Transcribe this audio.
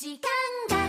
時間が